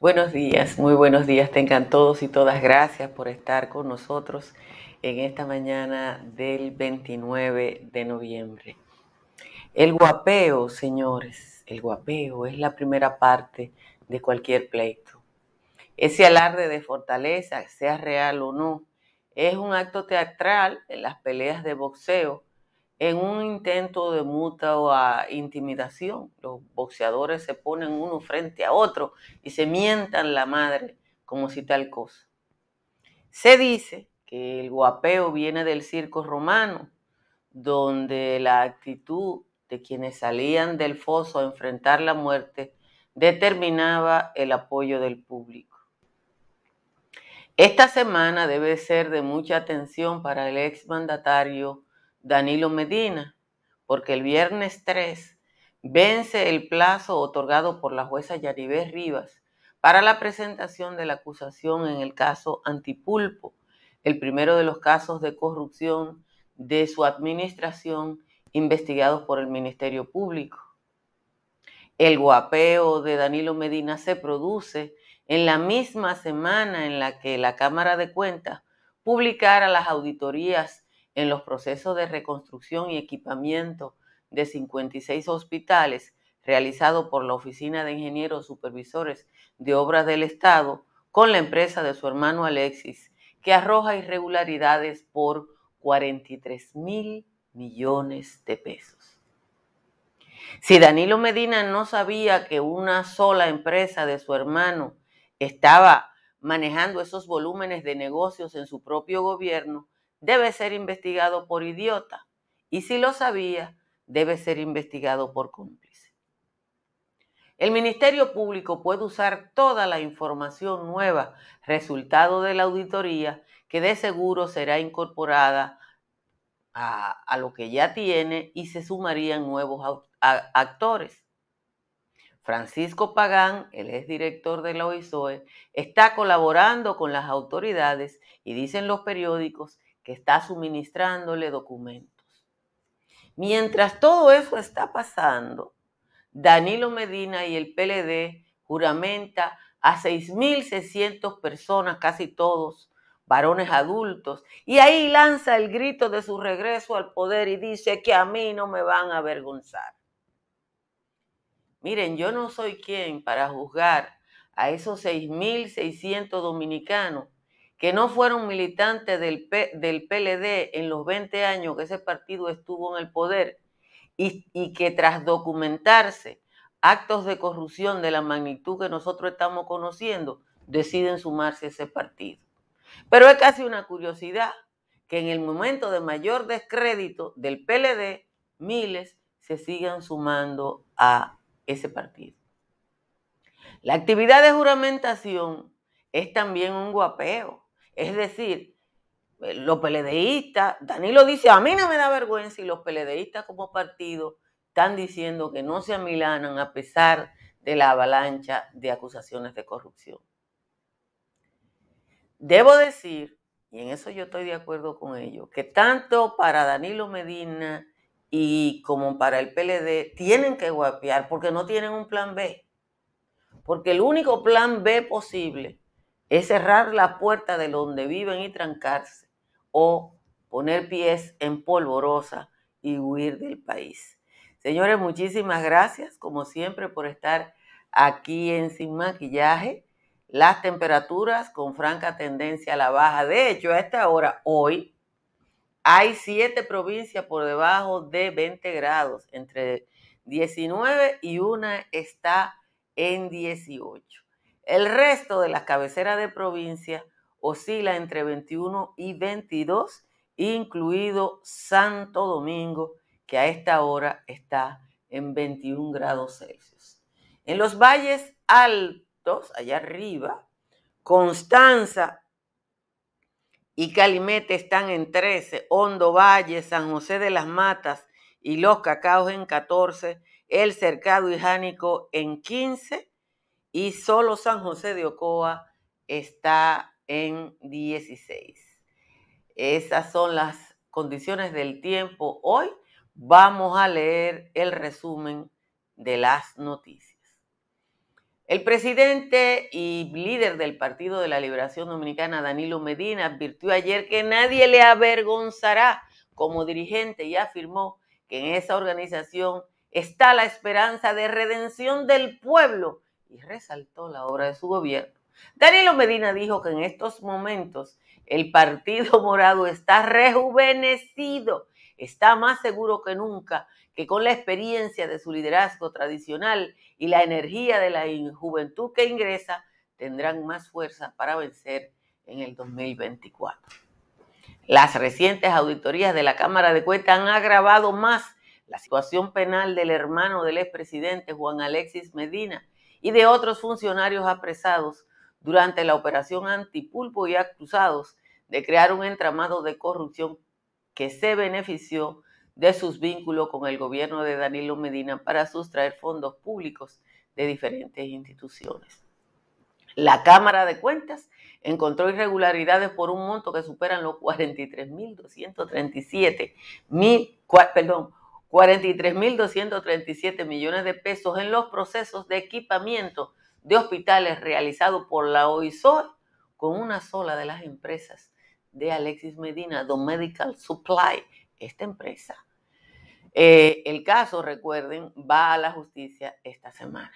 Buenos días, muy buenos días tengan todos y todas. Gracias por estar con nosotros en esta mañana del 29 de noviembre. El guapeo, señores, el guapeo es la primera parte de cualquier pleito. Ese alarde de fortaleza, sea real o no, es un acto teatral en las peleas de boxeo en un intento de mutua intimidación. Los boxeadores se ponen uno frente a otro y se mientan la madre como si tal cosa. Se dice que el guapeo viene del circo romano, donde la actitud de quienes salían del foso a enfrentar la muerte determinaba el apoyo del público. Esta semana debe ser de mucha atención para el exmandatario Danilo Medina, porque el viernes 3 vence el plazo otorgado por la jueza Yaribé Rivas para la presentación de la acusación en el caso Antipulpo, el primero de los casos de corrupción de su administración investigados por el Ministerio Público. El guapeo de Danilo Medina se produce en la misma semana en la que la Cámara de Cuentas publicara las auditorías en los procesos de reconstrucción y equipamiento de 56 hospitales realizado por la Oficina de Ingenieros Supervisores de Obras del Estado con la empresa de su hermano Alexis, que arroja irregularidades por 43 mil millones de pesos. Si Danilo Medina no sabía que una sola empresa de su hermano estaba manejando esos volúmenes de negocios en su propio gobierno, debe ser investigado por idiota y si lo sabía, debe ser investigado por cómplice. El Ministerio Público puede usar toda la información nueva resultado de la auditoría que de seguro será incorporada a, lo que ya tiene y se sumarían nuevos actores. Francisco Pagán, el exdirector de la OISOE, está colaborando con las autoridades y dicen los periódicos que está suministrándole documentos. Mientras todo eso está pasando, Danilo Medina y el PLD juramenta a 6.600 personas, casi todos varones adultos, y ahí lanza el grito de su regreso al poder y dice que a mí no me van a avergonzar. Miren, yo no soy quien para juzgar a esos 6.600 dominicanos que no fueron militantes del, del PLD en los 20 años que ese partido estuvo en el poder y, y que tras documentarse actos de corrupción de la magnitud que nosotros estamos conociendo, deciden sumarse a ese partido. Pero es casi una curiosidad que en el momento de mayor descrédito del PLD, miles se sigan sumando a ese partido. La actividad de juramentación es también un guapeo. Es decir, eh, los peledeístas, Danilo dice, a mí no me da vergüenza y los peledeístas como partido están diciendo que no se amilanan a pesar de la avalancha de acusaciones de corrupción. Debo decir, y en eso yo estoy de acuerdo con ellos, que tanto para Danilo Medina y como para el PLD tienen que guapear porque no tienen un plan B. Porque el único plan B posible es cerrar la puerta de donde viven y trancarse o poner pies en polvorosa y huir del país. Señores, muchísimas gracias, como siempre, por estar aquí en Sin Maquillaje. Las temperaturas con franca tendencia a la baja. De hecho, a esta hora, hoy, hay siete provincias por debajo de 20 grados, entre 19 y una está en 18. El resto de las cabeceras de provincia oscila entre 21 y 22, incluido Santo Domingo, que a esta hora está en 21 grados Celsius. En los valles Iquitos, allá arriba, Constanza y Calimete están en 13, Hondo Valle, San José de las Matas y Los Cacaos en 14, El Cercado y Jánico en 15 y solo San José de Ocoa está en 16. Esas son las condiciones del tiempo. Hoy vamos a leer el resumen de las noticias. El presidente y líder del Partido de la Liberación Dominicana, Danilo Medina, advirtió ayer que nadie le avergonzará como dirigente y afirmó que en esa organización está la esperanza de redención del pueblo y resaltó la obra de su gobierno. Danilo Medina dijo que en estos momentos el Partido Morado está rejuvenecido, está más seguro que nunca que con la experiencia de su liderazgo tradicional y la energía de la juventud que ingresa, tendrán más fuerza para vencer en el 2024. Las recientes auditorías de la Cámara de Cuentas han agravado más la situación penal del hermano del expresidente Juan Alexis Medina y de otros funcionarios apresados durante la operación antipulpo y acusados de crear un entramado de corrupción que se benefició de sus vínculos con el gobierno de Danilo Medina para sustraer fondos públicos de diferentes instituciones. La Cámara de Cuentas encontró irregularidades por un monto que superan los 43.237 mil, perdón, 43.237 millones de pesos en los procesos de equipamiento de hospitales realizados por la OISOR con una sola de las empresas de Alexis Medina, The Medical Supply. Esta empresa eh, el caso, recuerden, va a la justicia esta semana.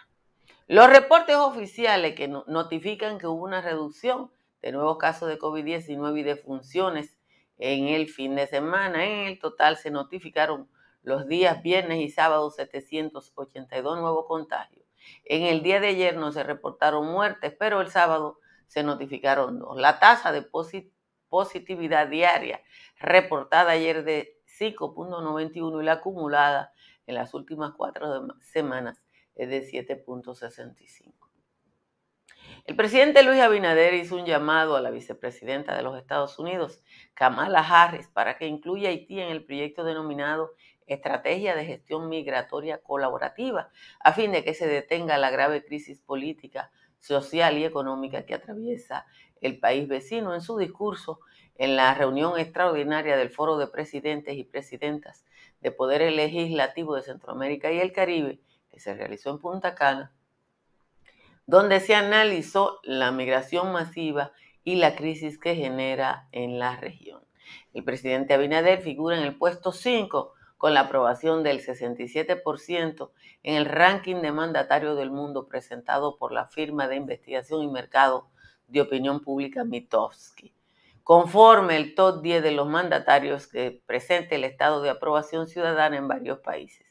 Los reportes oficiales que notifican que hubo una reducción de nuevos casos de COVID-19 y de funciones en el fin de semana. En el total se notificaron los días viernes y sábados 782 nuevos contagios. En el día de ayer no se reportaron muertes, pero el sábado se notificaron dos. La tasa de positividad diaria reportada ayer de 5.91 y la acumulada en las últimas cuatro semanas es de 7.65. El presidente Luis Abinader hizo un llamado a la vicepresidenta de los Estados Unidos, Kamala Harris, para que incluya a Haití en el proyecto denominado Estrategia de Gestión Migratoria Colaborativa, a fin de que se detenga la grave crisis política, social y económica que atraviesa el país vecino. En su discurso, en la reunión extraordinaria del Foro de Presidentes y Presidentas de Poderes Legislativos de Centroamérica y el Caribe, que se realizó en Punta Cana, donde se analizó la migración masiva y la crisis que genera en la región. El presidente Abinader figura en el puesto 5 con la aprobación del 67% en el ranking de mandatarios del mundo presentado por la firma de investigación y mercado de opinión pública Mitofsky conforme el top 10 de los mandatarios que presente el estado de aprobación ciudadana en varios países.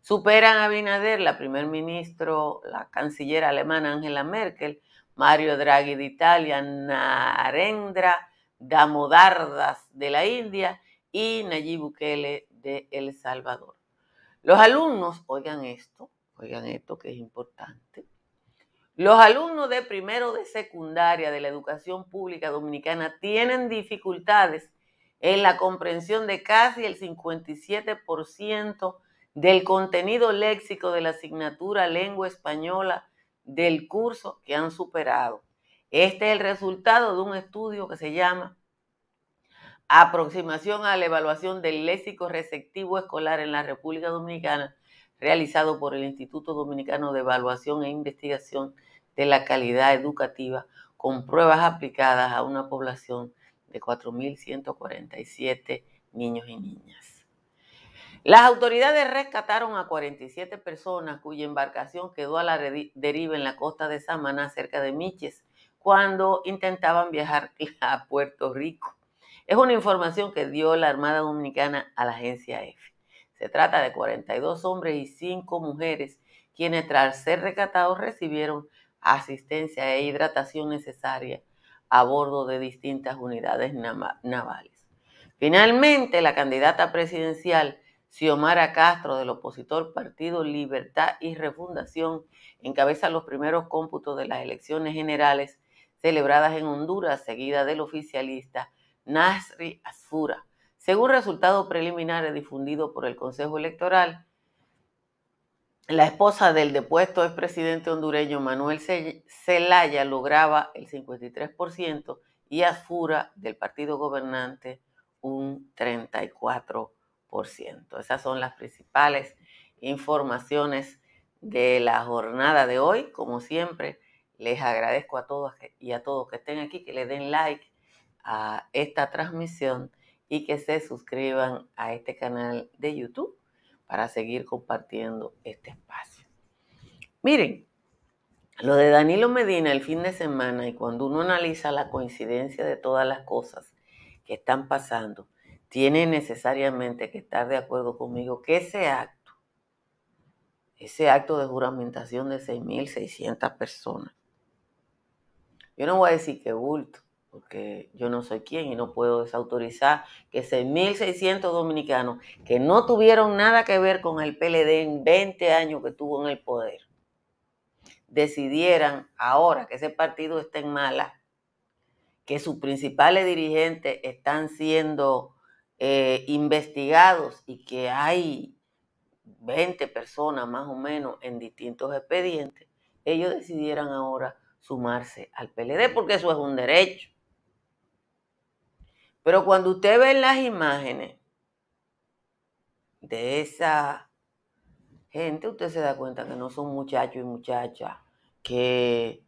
Superan a Abinader, la primer ministro, la canciller alemana Angela Merkel, Mario Draghi de Italia, Narendra Damodardas de la India y Nayib Bukele de El Salvador. Los alumnos, oigan esto, oigan esto que es importante, los alumnos de primero de secundaria de la educación pública dominicana tienen dificultades en la comprensión de casi el 57% del contenido léxico de la asignatura lengua española del curso que han superado. Este es el resultado de un estudio que se llama Aproximación a la evaluación del léxico receptivo escolar en la República Dominicana, realizado por el Instituto Dominicano de Evaluación e Investigación de la calidad educativa con pruebas aplicadas a una población de 4.147 niños y niñas. Las autoridades rescataron a 47 personas cuya embarcación quedó a la deriva en la costa de Samaná, cerca de Miches, cuando intentaban viajar a Puerto Rico. Es una información que dio la Armada Dominicana a la agencia EFE. Se trata de 42 hombres y 5 mujeres, quienes tras ser rescatados recibieron asistencia e hidratación necesaria a bordo de distintas unidades navales. Finalmente, la candidata presidencial Xiomara Castro, del opositor Partido Libertad y Refundación, encabeza los primeros cómputos de las elecciones generales celebradas en Honduras, seguida del oficialista Nasri Asfura. Según resultados preliminares difundidos por el Consejo Electoral, la esposa del depuesto expresidente hondureño Manuel Zelaya lograba el 53% y Asfura del partido gobernante un 34%. Esas son las principales informaciones de la jornada de hoy. Como siempre, les agradezco a todos y a todos que estén aquí, que le den like a esta transmisión y que se suscriban a este canal de YouTube para seguir compartiendo este espacio. Miren, lo de Danilo Medina el fin de semana y cuando uno analiza la coincidencia de todas las cosas que están pasando, tiene necesariamente que estar de acuerdo conmigo que ese acto, ese acto de juramentación de 6.600 personas, yo no voy a decir que bulto, porque yo no soy quien y no puedo desautorizar que 6.600 dominicanos que no tuvieron nada que ver con el PLD en 20 años que tuvo en el poder, decidieran ahora que ese partido está en mala, que sus principales dirigentes están siendo eh, investigados y que hay 20 personas más o menos en distintos expedientes, ellos decidieran ahora sumarse al PLD porque eso es un derecho. Pero cuando usted ve las imágenes de esa gente, usted se da cuenta que no son muchachos y muchachas que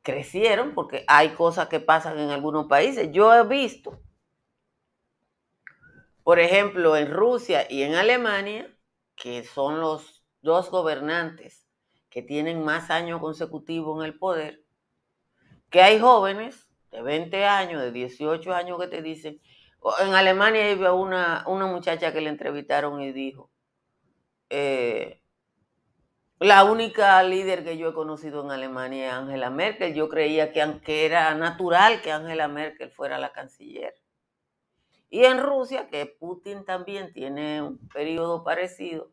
crecieron, porque hay cosas que pasan en algunos países. Yo he visto, por ejemplo, en Rusia y en Alemania, que son los dos gobernantes que tienen más años consecutivos en el poder, que hay jóvenes de 20 años, de 18 años que te dicen. En Alemania había una, una muchacha que le entrevistaron y dijo, eh, la única líder que yo he conocido en Alemania es Angela Merkel. Yo creía que, que era natural que Angela Merkel fuera la canciller. Y en Rusia, que Putin también tiene un periodo parecido,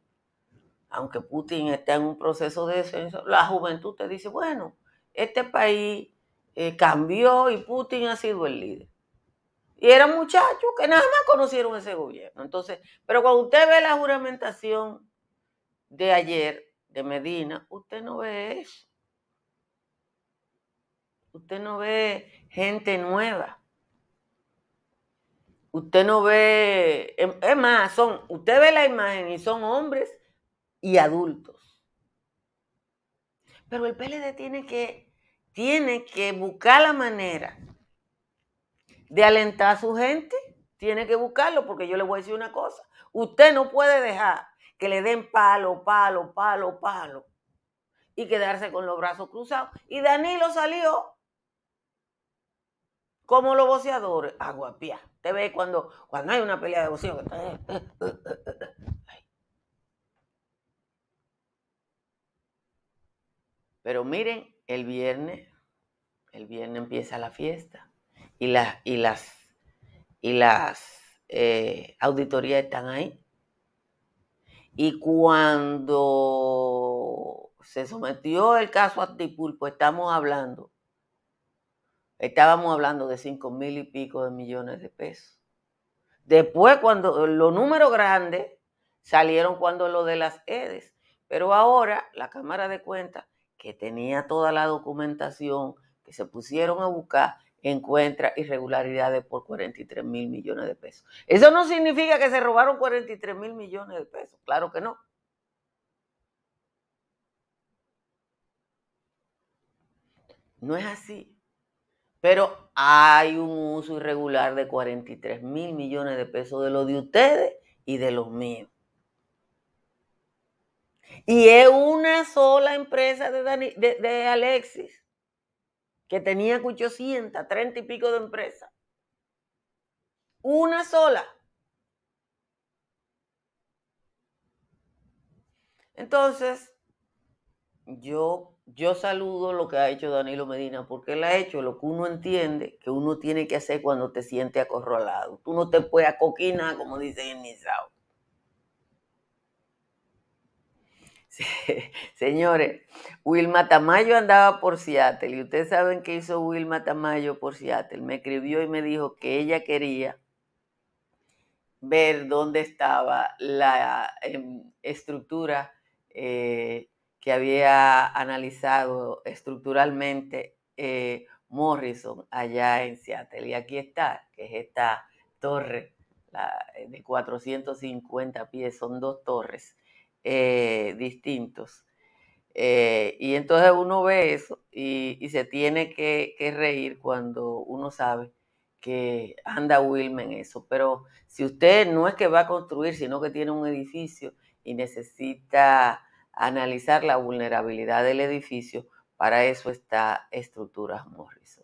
aunque Putin está en un proceso de descenso, la juventud te dice, bueno, este país eh, cambió y Putin ha sido el líder. Y eran muchachos que nada más conocieron ese gobierno. Entonces, pero cuando usted ve la juramentación de ayer de Medina, usted no ve eso. Usted no ve gente nueva. Usted no ve, em, es más, son, usted ve la imagen y son hombres y adultos. Pero el PLD tiene que tiene que buscar la manera de alentar a su gente, tiene que buscarlo, porque yo le voy a decir una cosa, usted no puede dejar que le den palo, palo, palo, palo y quedarse con los brazos cruzados. Y Danilo salió como los boceadores, aguapía. Te ve cuando, cuando hay una pelea de boxeo. Pero miren, el viernes, el viernes empieza la fiesta y, las y las, y las eh, auditorías están ahí. Y cuando se sometió el caso a Antipulpo, estamos hablando, estábamos hablando de cinco mil y pico de millones de pesos. Después, cuando los números grandes salieron cuando lo de las EDES, pero ahora la Cámara de Cuentas que tenía toda la documentación, que se pusieron a buscar, encuentra irregularidades por 43 mil millones de pesos. Eso no significa que se robaron 43 mil millones de pesos, claro que no. No es así. Pero hay un uso irregular de 43 mil millones de pesos de lo de ustedes y de los míos. Y es una sola empresa de, Alexis, que tenía 800, 30 y pico de empresas. Una sola. Entonces, yo, yo saludo lo que ha hecho Danilo Medina, porque él ha hecho lo que uno entiende que uno tiene que hacer cuando te siente acorralado. Tú no te puedes acoquinar, como dicen en Nizao. Señores, Wilma Tamayo andaba por Seattle y ustedes saben qué hizo Wilma Tamayo por Seattle. Me escribió y me dijo que ella quería ver dónde estaba la em, estructura eh, que había analizado estructuralmente eh, Morrison allá en Seattle. Y aquí está, que es esta torre de 450 pies, son dos torres eh, distintos. Eh, y entonces uno ve eso y, se tiene que, reír cuando uno sabe que anda Wilma en eso. Pero si usted no es que va a construir, sino que tiene un edificio y necesita analizar la vulnerabilidad del edificio, para eso está Estructuras Morrison.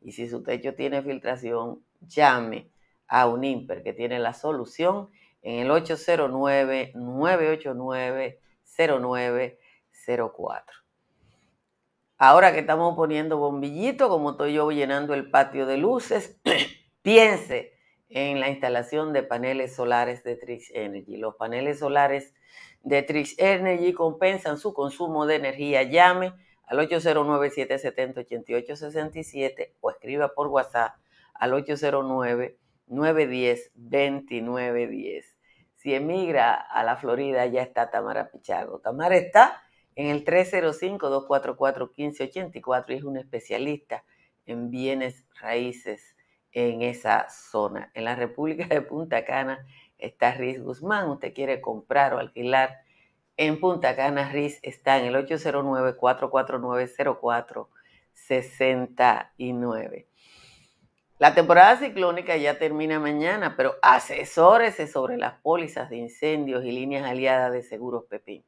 Y si su techo tiene filtración, llame a un IMPER que tiene la solución en el 809-989-0904. Ahora que estamos poniendo bombillito, como estoy yo llenando el patio de luces, piense en la instalación de paneles solares de Trix Energy. Los paneles solares de Trix Energy compensan su consumo de energía. Llame al 809-770-8867 o escriba por WhatsApp al 809-910-2910. Si emigra a la Florida, ya está Tamara Pichardo. Tamara está en el 305-244-1584 y es un especialista en bienes raíces en esa zona. En la República de Punta Cana está Riz Guzmán. Usted quiere comprar o alquilar en Punta Cana, Riz está en el 809-449-0469. La temporada ciclónica ya termina mañana, pero asesórese sobre las pólizas de incendios y líneas aliadas de Seguros Pepín.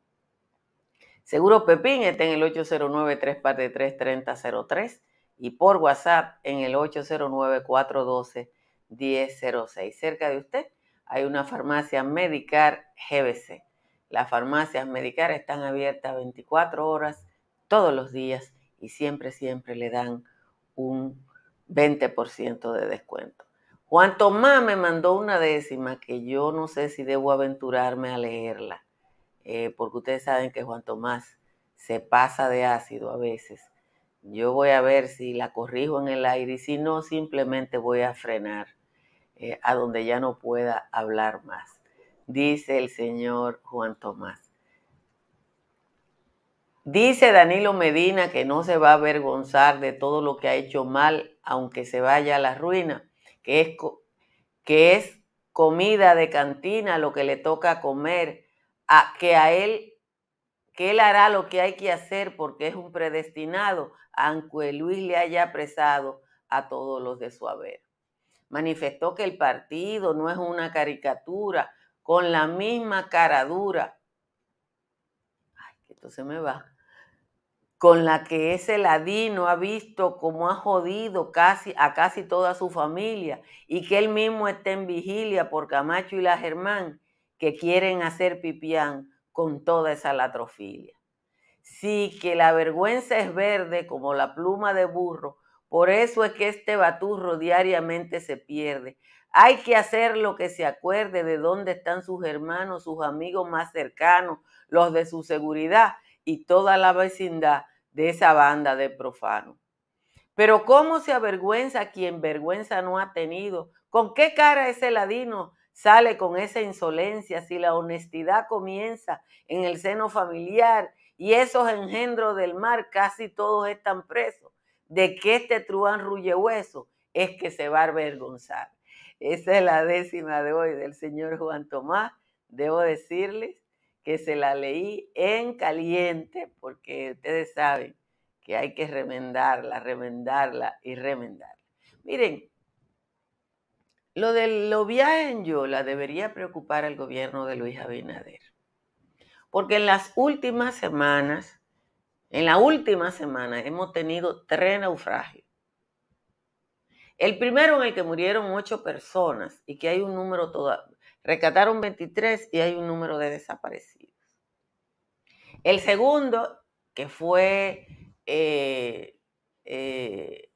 Seguros Pepín está en el 809-343-3003 y por WhatsApp en el 809-412-1006. Cerca de usted hay una farmacia Medicar GBC. Las farmacias Medicar están abiertas 24 horas todos los días y siempre, siempre le dan un 20% de descuento. Juan Tomás me mandó una décima que yo no sé si debo aventurarme a leerla, eh, porque ustedes saben que Juan Tomás se pasa de ácido a veces. Yo voy a ver si la corrijo en el aire y si no, simplemente voy a frenar eh, a donde ya no pueda hablar más, dice el señor Juan Tomás. Dice Danilo Medina que no se va a avergonzar de todo lo que ha hecho mal, aunque se vaya a la ruina, que es, que es comida de cantina lo que le toca comer, a, que a él, que él hará lo que hay que hacer porque es un predestinado, aunque Luis le haya apresado a todos los de su haber. Manifestó que el partido no es una caricatura, con la misma cara dura. Ay, que esto se me va con la que ese ladino ha visto cómo ha jodido casi a casi toda su familia y que él mismo está en vigilia por Camacho y la Germán que quieren hacer pipián con toda esa latrofilia. Sí que la vergüenza es verde como la pluma de burro, por eso es que este baturro diariamente se pierde. Hay que hacer lo que se acuerde de dónde están sus hermanos, sus amigos más cercanos, los de su seguridad y toda la vecindad de esa banda de profanos. Pero ¿cómo se avergüenza quien vergüenza no ha tenido? ¿Con qué cara ese ladino sale con esa insolencia si la honestidad comienza en el seno familiar y esos engendros del mar casi todos están presos? ¿De que este truán hueso es que se va a avergonzar? Esa es la décima de hoy del señor Juan Tomás. Debo decirles que se la leí en caliente, porque ustedes saben que hay que remendarla, remendarla y remendarla. Miren, lo de los viajes en Yola debería preocupar al gobierno de Luis Abinader, porque en las últimas semanas, en la última semana hemos tenido tres naufragios. El primero en el que murieron ocho personas y que hay un número todavía, Rescataron 23 y hay un número de desaparecidos. El segundo, que fue, eh, eh,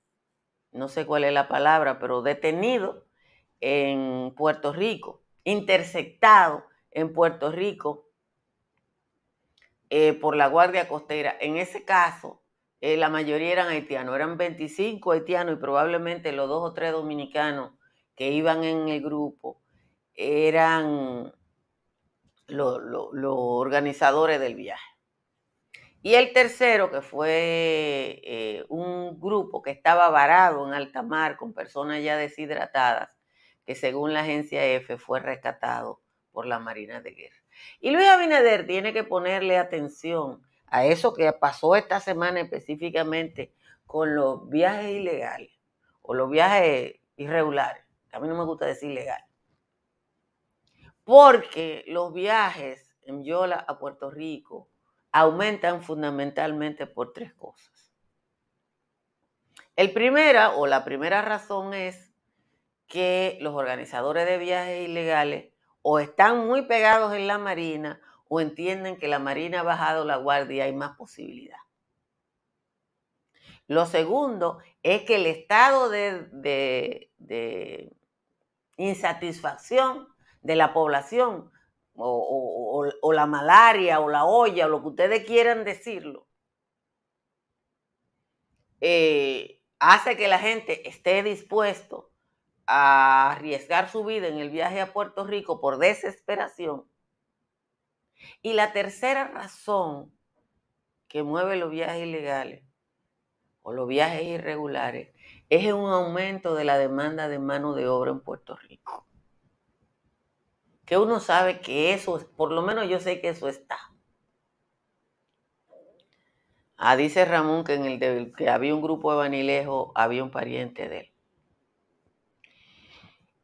no sé cuál es la palabra, pero detenido en Puerto Rico, interceptado en Puerto Rico eh, por la Guardia Costera. En ese caso, la mayoría eran haitianos, eran 25 haitianos y probablemente los dos o tres dominicanos que iban en el grupo eran los organizadores del viaje. Y el tercero, que fue eh, un grupo que estaba varado en alta mar con personas ya deshidratadas, que según la agencia F fue rescatado por la Marina de Guerra. Y Luis Abinader tiene que ponerle atención a eso que pasó esta semana específicamente con los viajes ilegales o los viajes irregulares. A mí no me gusta decir legal. Porque los viajes en Yola a Puerto Rico aumentan fundamentalmente por tres cosas. El primera o la primera razón es que los organizadores de viajes ilegales o están muy pegados en la Marina o entienden que la Marina ha bajado la guardia y hay más posibilidad. Lo segundo es que el estado de, de insatisfacción de la población o, la malaria o la olla o lo que ustedes quieran decirlo, eh, hace que la gente esté dispuesto a arriesgar su vida en el viaje a Puerto Rico por desesperación. Y la tercera razón que mueve los viajes ilegales o los viajes irregulares es un aumento de la demanda de mano de obra en Puerto Rico que uno sabe que eso, por lo menos yo sé que eso está. Ah, dice Ramón que en el que había un grupo de Banilejo, había un pariente de él.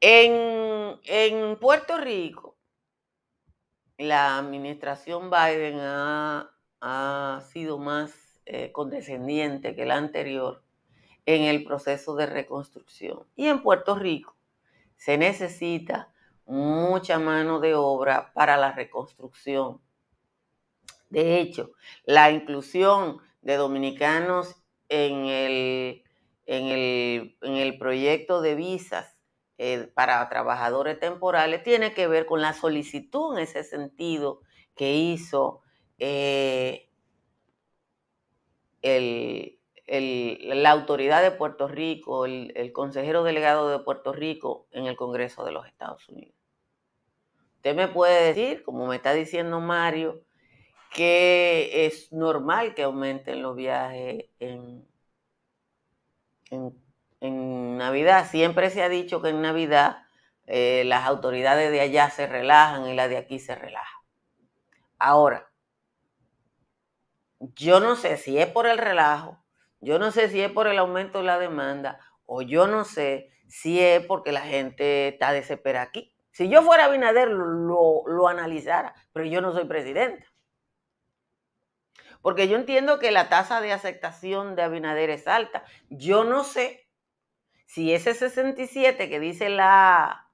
En, en Puerto Rico, la administración Biden ha, sido más eh, condescendiente que la anterior en el proceso de reconstrucción. Y en Puerto Rico se necesita mucha mano de obra para la reconstrucción. De hecho, la inclusión de dominicanos en el, en el, proyecto de visas eh, para trabajadores temporales tiene que ver con la solicitud en ese sentido que hizo eh, la autoridad de Puerto Rico, el consejero delegado de Puerto Rico en el Congreso de los Estados Unidos. Usted me puede decir, como me está diciendo Mario, que es normal que aumenten los viajes en, en, Navidad. Siempre se ha dicho que en Navidad eh, las autoridades de allá se relajan y las de aquí se relajan. Ahora, yo no sé si es por el relajo, yo no sé si es por el aumento de la demanda o yo no sé si es porque la gente está desesperada aquí. Si yo fuera Abinader, lo, lo analizara, pero yo no soy presidente. Porque yo entiendo que la tasa de aceptación de Abinader es alta. Yo no sé si ese 67 que dice la,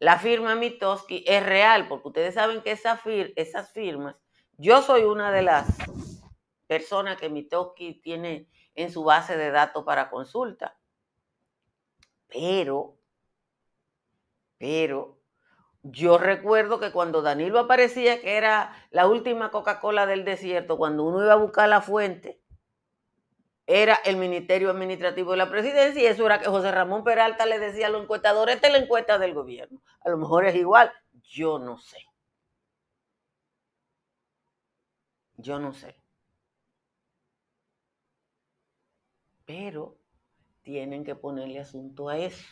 la firma Mitoski es real, porque ustedes saben que esa esas firmas, yo soy una de las personas que Mitoski tiene en su base de datos para consulta. Pero pero yo recuerdo que cuando Danilo aparecía, que era la última Coca-Cola del desierto, cuando uno iba a buscar la fuente, era el Ministerio Administrativo de la Presidencia y eso era que José Ramón Peralta le decía a los encuestadores, esta es la encuesta del gobierno. A lo mejor es igual, yo no sé. Yo no sé. Pero tienen que ponerle asunto a eso.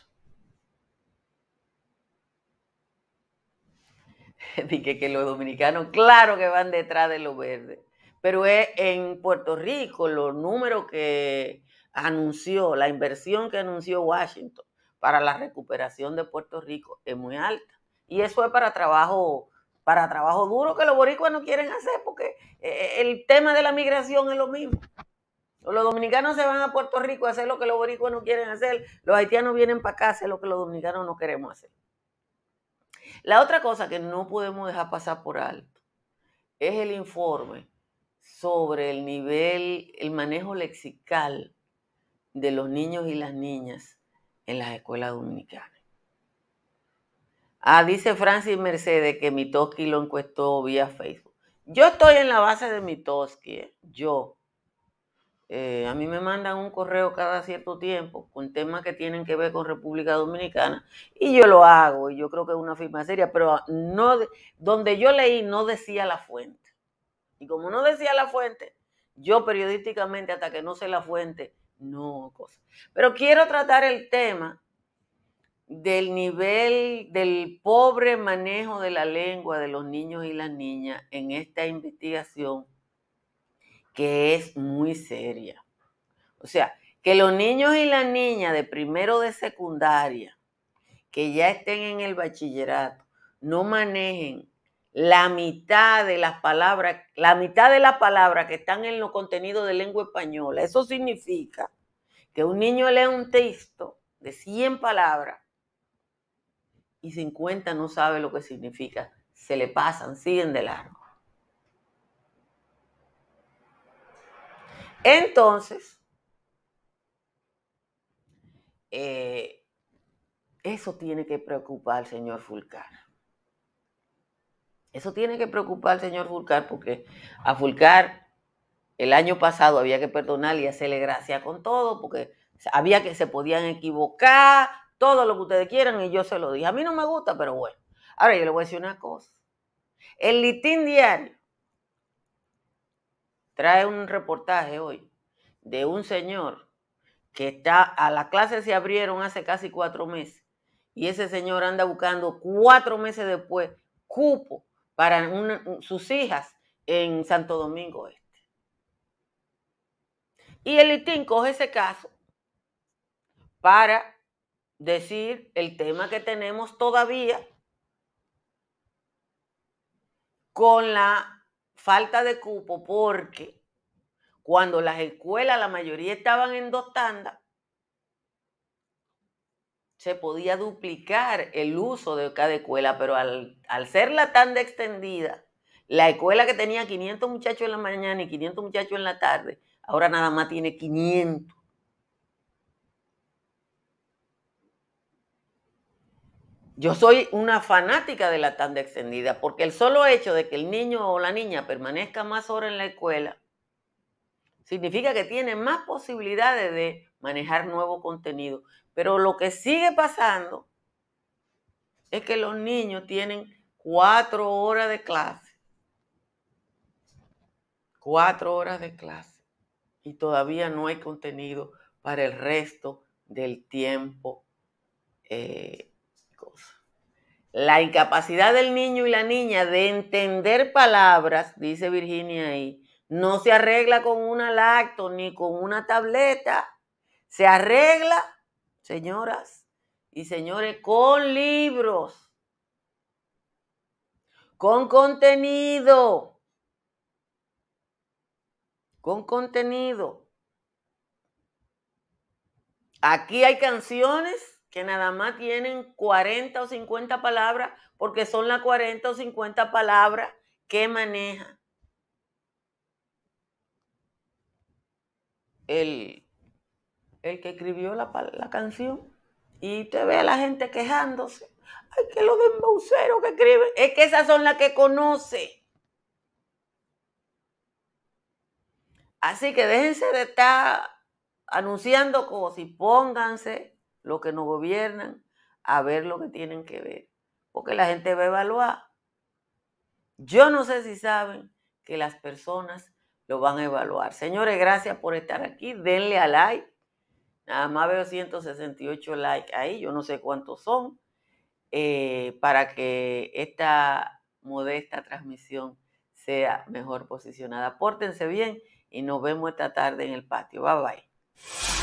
Dije que los dominicanos, claro que van detrás de los verdes. Pero es en Puerto Rico los números que anunció, la inversión que anunció Washington para la recuperación de Puerto Rico es muy alta. Y eso es para trabajo, para trabajo duro que los boricuas no quieren hacer, porque eh, el tema de la migración es lo mismo. Los dominicanos se van a Puerto Rico a hacer lo que los boricuas no quieren hacer, los haitianos vienen para acá a hacer lo que los dominicanos no queremos hacer. La otra cosa que no podemos dejar pasar por alto es el informe sobre el nivel, el manejo lexical de los niños y las niñas en las escuelas dominicanas. Ah, dice Francis Mercedes que Mitoski lo encuestó vía Facebook. Yo estoy en la base de mi Toski, yo. Eh, a mí me mandan un correo cada cierto tiempo con temas que tienen que ver con República Dominicana y yo lo hago y yo creo que es una firma seria, pero no donde yo leí no decía la fuente. Y como no decía la fuente, yo periodísticamente hasta que no sé la fuente, no cosa. Pero quiero tratar el tema del nivel del pobre manejo de la lengua de los niños y las niñas en esta investigación que es muy seria. O sea, que los niños y las niñas de primero de secundaria, que ya estén en el bachillerato, no manejen la mitad de las palabras, la mitad de las palabras que están en los contenidos de lengua española. Eso significa que un niño lee un texto de 100 palabras y 50 no sabe lo que significa. Se le pasan, siguen de largo. Entonces, eh, eso tiene que preocupar al señor Fulcar. Eso tiene que preocupar al señor Fulcar porque a Fulcar el año pasado había que perdonarle y hacerle gracia con todo porque había que se podían equivocar, todo lo que ustedes quieran y yo se lo dije. A mí no me gusta, pero bueno. Ahora yo le voy a decir una cosa. El litín diario trae un reportaje hoy de un señor que está, a la clase se abrieron hace casi cuatro meses y ese señor anda buscando cuatro meses después cupo para sus hijas en Santo Domingo Este. Y el litín coge ese caso para decir el tema que tenemos todavía con la falta de cupo porque cuando las escuelas, la mayoría estaban en dos tandas, se podía duplicar el uso de cada escuela, pero al, al, ser la tanda extendida, la escuela que tenía 500 muchachos en la mañana y 500 muchachos en la tarde, ahora nada más tiene 500. Yo soy una fanática de la tanda extendida porque el solo hecho de que el niño o la niña permanezca más horas en la escuela significa que tiene más posibilidades de manejar nuevo contenido. Pero lo que sigue pasando es que los niños tienen cuatro horas de clase. Cuatro horas de clase. Y todavía no hay contenido para el resto del tiempo. Eh, la incapacidad del niño y la niña de entender palabras, dice Virginia ahí, no se arregla con una lacto ni con una tableta. Se arregla, señoras y señores, con libros, con contenido, con contenido. Aquí hay canciones que nada más tienen 40 o 50 palabras, porque son las 40 o 50 palabras que maneja el, el que escribió la, la, canción. Y te ve a la gente quejándose. Ay, que lo de embaucero que escribe. Es que esas son las que conoce. Así que déjense de estar anunciando cosas y pónganse los que nos gobiernan a ver lo que tienen que ver. Porque la gente va a evaluar. Yo no sé si saben que las personas lo van a evaluar. Señores, gracias por estar aquí. Denle a like. Nada más veo 168 likes ahí. Yo no sé cuántos son. Eh, para que esta modesta transmisión sea mejor posicionada. Pórtense bien y nos vemos esta tarde en el patio. Bye bye.